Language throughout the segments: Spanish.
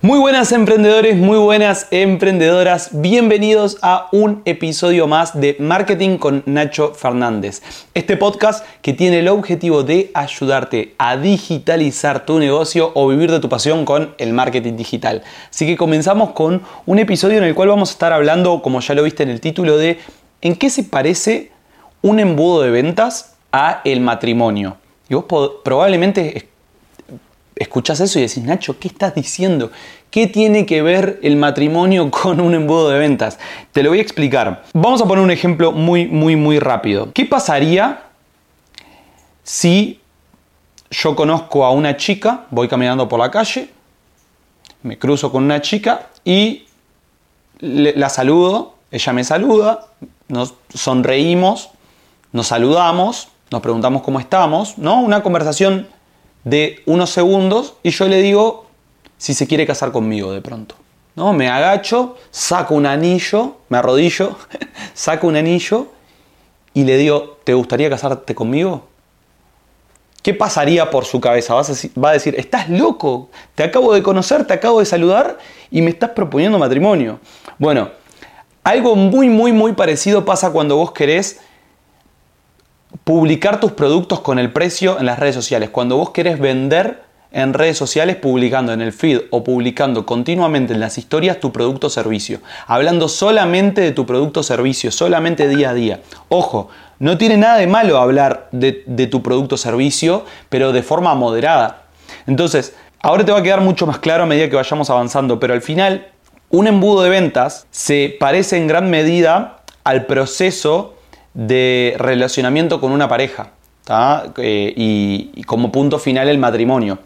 Muy buenas emprendedores, muy buenas emprendedoras, bienvenidos a un episodio más de Marketing con Nacho Fernández. Este podcast que tiene el objetivo de ayudarte a digitalizar tu negocio o vivir de tu pasión con el marketing digital. Así que comenzamos con un episodio en el cual vamos a estar hablando, como ya lo viste en el título, de en qué se parece un embudo de ventas a el matrimonio. Y vos probablemente escuchás eso y decís, Nacho, ¿qué estás diciendo? ¿Qué tiene que ver el matrimonio con un embudo de ventas? Te lo voy a explicar. Vamos a poner un ejemplo muy, muy, muy rápido. ¿Qué pasaría si yo conozco a una chica, voy caminando por la calle, me cruzo con una chica y la saludo, ella me saluda, nos sonreímos, nos saludamos, nos preguntamos cómo estamos, ¿no? Una conversación de unos segundos y yo le digo si se quiere casar conmigo de pronto. ¿no? Me agacho, saco un anillo, me arrodillo, saco un anillo y le digo, ¿te gustaría casarte conmigo? ¿Qué pasaría por su cabeza? Va a decir, estás loco, te acabo de conocer, te acabo de saludar y me estás proponiendo matrimonio. Bueno, algo muy, muy, muy parecido pasa cuando vos querés publicar tus productos con el precio en las redes sociales. Cuando vos querés vender en redes sociales publicando en el feed o publicando continuamente en las historias tu producto o servicio. Hablando solamente de tu producto o servicio, solamente día a día. Ojo, no tiene nada de malo hablar de, de tu producto o servicio, pero de forma moderada. Entonces, ahora te va a quedar mucho más claro a medida que vayamos avanzando, pero al final, un embudo de ventas se parece en gran medida al proceso de relacionamiento con una pareja eh, y, como punto final el matrimonio.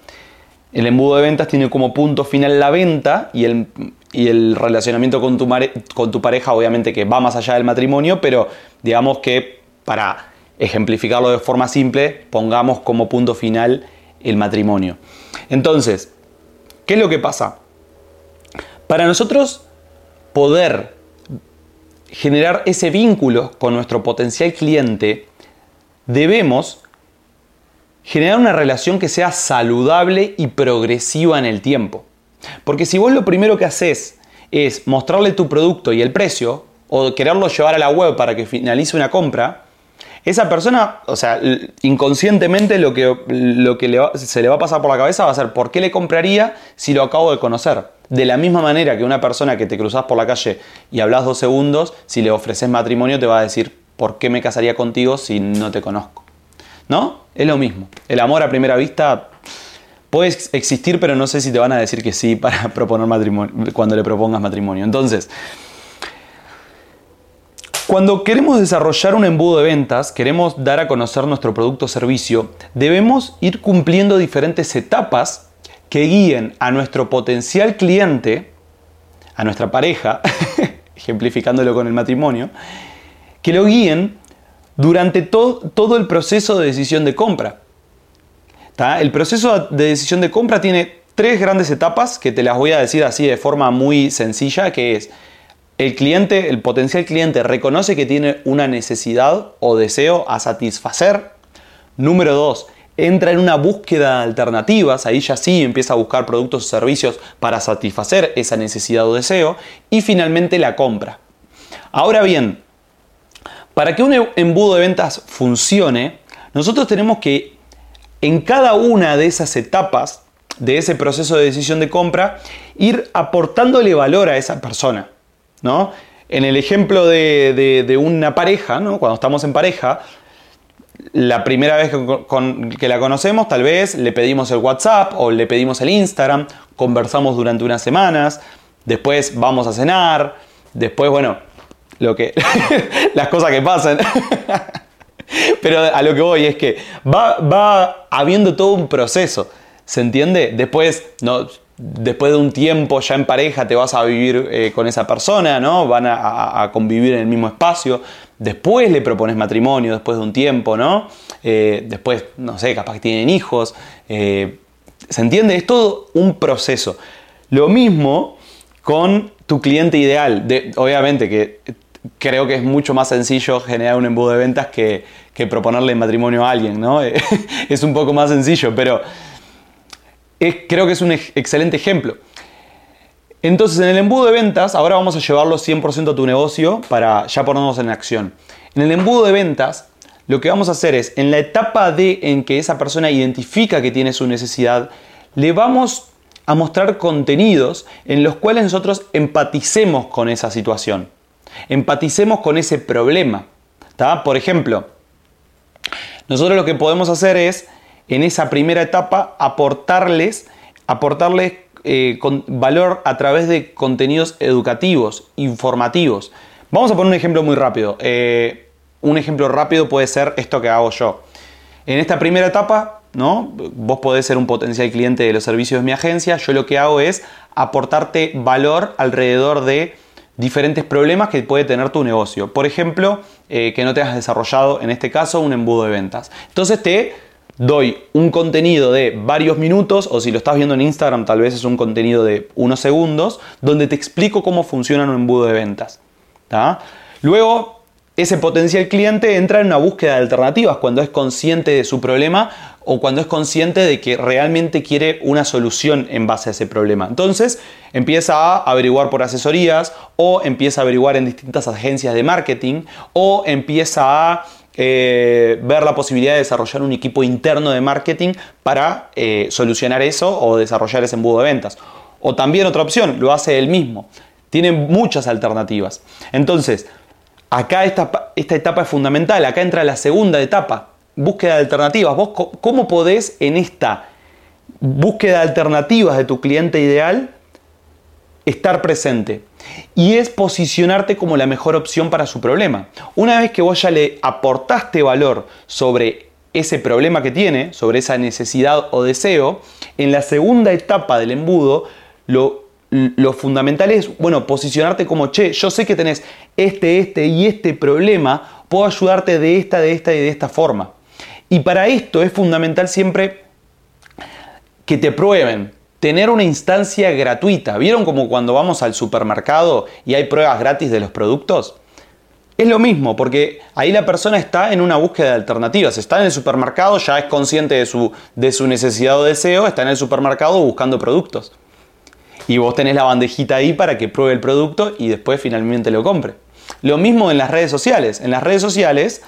El embudo de ventas tiene como punto final la venta y el, y el relacionamiento con tu, con tu pareja obviamente que va más allá del matrimonio, pero digamos que para ejemplificarlo de forma simple, pongamos como punto final el matrimonio. Entonces, ¿qué es lo que pasa? Para nosotros poder generar ese vínculo con nuestro potencial cliente, debemos generar una relación que sea saludable y progresiva en el tiempo. Porque si vos lo primero que haces es mostrarle tu producto y el precio, o quererlo llevar a la web para que finalice una compra, esa persona, o sea, inconscientemente lo que, lo que se le va a pasar por la cabeza va a ser, ¿por qué le compraría si lo acabo de conocer? De la misma manera que una persona que te cruzas por la calle y hablas dos segundos, si le ofreces matrimonio te va a decir, ¿por qué me casaría contigo si no te conozco? ¿No? Es lo mismo. El amor a primera vista puede existir, pero no sé si te van a decir que sí para proponer matrimonio, cuando le propongas matrimonio. Entonces, cuando queremos desarrollar un embudo de ventas, queremos dar a conocer nuestro producto o servicio, debemos ir cumpliendo diferentes etapas que guíen a nuestro potencial cliente, a nuestra pareja, ejemplificándolo con el matrimonio, que lo guíen durante todo, el proceso de decisión de compra. El proceso de decisión de compra tiene tres grandes etapas que te las voy a decir así de forma muy sencilla, que es el cliente, el potencial cliente reconoce que tiene una necesidad o deseo a satisfacer. Número dos, entra en una búsqueda de alternativas, ahí ya sí empieza a buscar productos o servicios para satisfacer esa necesidad o deseo, y finalmente la compra. Ahora bien, para que un embudo de ventas funcione, nosotros tenemos que en cada una de esas etapas de ese proceso de decisión de compra ir aportándole valor a esa persona. ¿No? En el ejemplo de, una pareja, ¿no? cuando estamos en pareja, la primera vez que, la conocemos, tal vez le pedimos el WhatsApp o le pedimos el Instagram, conversamos durante unas semanas, después vamos a cenar, después, bueno, lo que, las cosas que pasan. Pero a lo que voy es que va, va habiendo todo un proceso, ¿se entiende? Después, no, después de un tiempo ya en pareja te vas a vivir eh, con esa persona, ¿no? Van a, convivir en el mismo espacio. Después le propones matrimonio, después de un tiempo, ¿no? Eh, después, no sé, capaz que tienen hijos. Eh, ¿Se entiende? Es todo un proceso. Lo mismo con tu cliente ideal. obviamente que creo que es mucho más sencillo generar un embudo de ventas que, que proponerle matrimonio a alguien, ¿no? es un poco más sencillo, pero creo que es un excelente ejemplo. Entonces, en el embudo de ventas, ahora vamos a llevarlo 100% a tu negocio para ya ponernos en acción. En el embudo de ventas, lo que vamos a hacer es, en la etapa de en que esa persona identifica que tiene su necesidad, le vamos a mostrar contenidos en los cuales nosotros empaticemos con esa situación, empaticemos con ese problema. Por ejemplo, nosotros lo que podemos hacer es, en esa primera etapa, aportarles, aportarles eh, valor a través de contenidos educativos, informativos. Vamos a poner un ejemplo muy rápido. Eh, un ejemplo rápido puede ser esto que hago yo. En esta primera etapa, ¿no? Vos podés ser un potencial cliente de los servicios de mi agencia. Yo lo que hago es aportarte valor alrededor de diferentes problemas que puede tener tu negocio. Por ejemplo, eh, que no te has desarrollado, en este caso, un embudo de ventas. Entonces te doy un contenido de varios minutos, o si lo estás viendo en Instagram, tal vez es un contenido de unos segundos, donde te explico cómo funciona un embudo de ventas. Luego ese potencial cliente entra en una búsqueda de alternativas cuando es consciente de su problema o cuando es consciente de que realmente quiere una solución en base a ese problema. Entonces empieza a averiguar por asesorías o empieza a averiguar en distintas agencias de marketing o empieza a eh, ver la posibilidad de desarrollar un equipo interno de marketing para eh, solucionar eso o desarrollar ese embudo de ventas. O también otra opción, lo hace él mismo. Tiene muchas alternativas. Entonces, Acá esta, esta etapa es fundamental, acá entra la segunda etapa, búsqueda de alternativas. ¿Vos cómo podés en esta búsqueda de alternativas de tu cliente ideal estar presente? Y es posicionarte como la mejor opción para su problema. Una vez que vos ya le aportaste valor sobre ese problema que tiene, sobre esa necesidad o deseo, en la segunda etapa del embudo lo lo fundamental es, bueno, posicionarte como, che, yo sé que tenés este, este y este problema, puedo ayudarte de esta, de esta y de esta forma. Y para esto es fundamental siempre que te prueben, tener una instancia gratuita. ¿Vieron como cuando vamos al supermercado y hay pruebas gratis de los productos? Es lo mismo, porque ahí la persona está en una búsqueda de alternativas. Está en el supermercado, ya es consciente de su, de su necesidad o deseo, está en el supermercado buscando productos y vos tenés la bandejita ahí para que pruebe el producto y después finalmente lo compre. Lo mismo en las redes sociales. En las redes sociales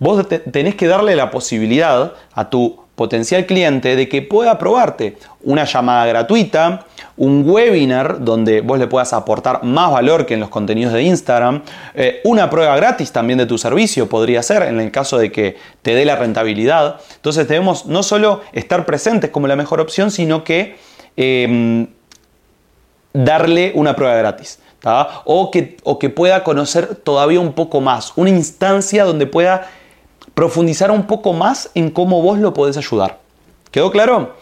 vos tenés que darle la posibilidad a tu potencial cliente de que pueda probarte una llamada gratuita, un webinar donde vos le puedas aportar más valor que en los contenidos de Instagram, eh, una prueba gratis también de tu servicio podría ser en el caso de que te dé la rentabilidad. Entonces debemos no solo estar presentes como la mejor opción, sino que em, darle una prueba gratis. O, que, o que pueda conocer todavía un poco más, una instancia donde pueda profundizar un poco más en cómo vos lo podés ayudar. ¿Quedó claro?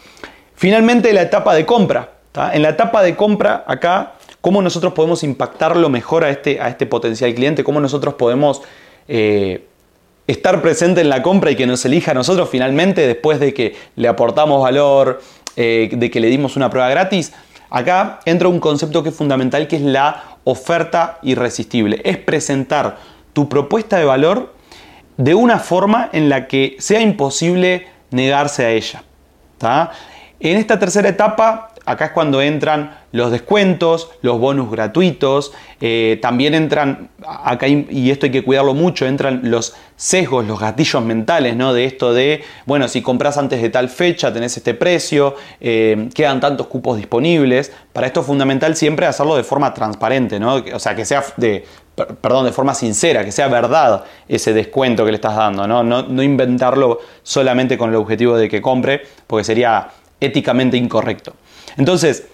Finalmente la etapa de compra. En la etapa de compra acá, cómo nosotros podemos impactarlo mejor a este, a este potencial cliente, cómo nosotros podemos eh, estar presente en la compra y que nos elija a nosotros finalmente después de que le aportamos valor, eh, de que le dimos una prueba gratis. Acá entra un concepto que es fundamental que es la oferta irresistible. Es presentar tu propuesta de valor de una forma en la que sea imposible negarse a ella. En esta tercera etapa acá es cuando entran los descuentos, los bonus gratuitos, eh, también entran, acá y esto hay que cuidarlo mucho, entran los sesgos, los gatillos mentales, ¿no? De esto de, bueno, si compras antes de tal fecha tenés este precio, eh, quedan tantos cupos disponibles. Para esto es fundamental siempre hacerlo de forma transparente, ¿no? O sea, que sea de, perdón, de forma sincera, que sea verdad ese descuento que le estás dando, ¿no? No, no inventarlo solamente con el objetivo de que compre, porque sería éticamente incorrecto. Entonces,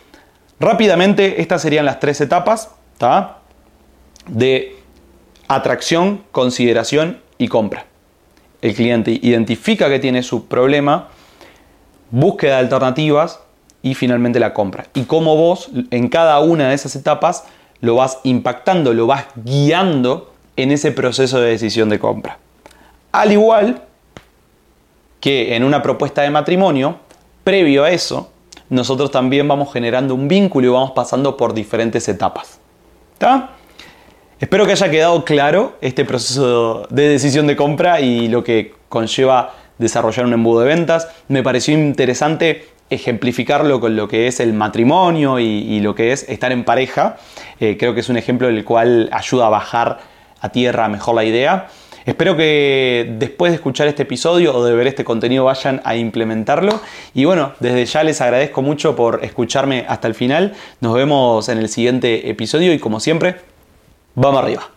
rápidamente, estas serían las tres etapas de atracción, consideración y compra. El cliente identifica que tiene su problema, búsqueda de alternativas y finalmente la compra. Y cómo vos en cada una de esas etapas lo vas impactando, lo vas guiando en ese proceso de decisión de compra. Al igual que en una propuesta de matrimonio, previo a eso, nosotros también vamos generando un vínculo y vamos pasando por diferentes etapas. ¿Está? Espero que haya quedado claro este proceso de decisión de compra y lo que conlleva desarrollar un embudo de ventas. Me pareció interesante ejemplificarlo con lo que es el matrimonio y, lo que es estar en pareja. Eh, creo que es un ejemplo del cual ayuda a bajar a tierra mejor la idea. Espero que después de escuchar este episodio o de ver este contenido vayan a implementarlo. Y bueno, desde ya les agradezco mucho por escucharme hasta el final. Nos vemos en el siguiente episodio y como siempre, vamos arriba.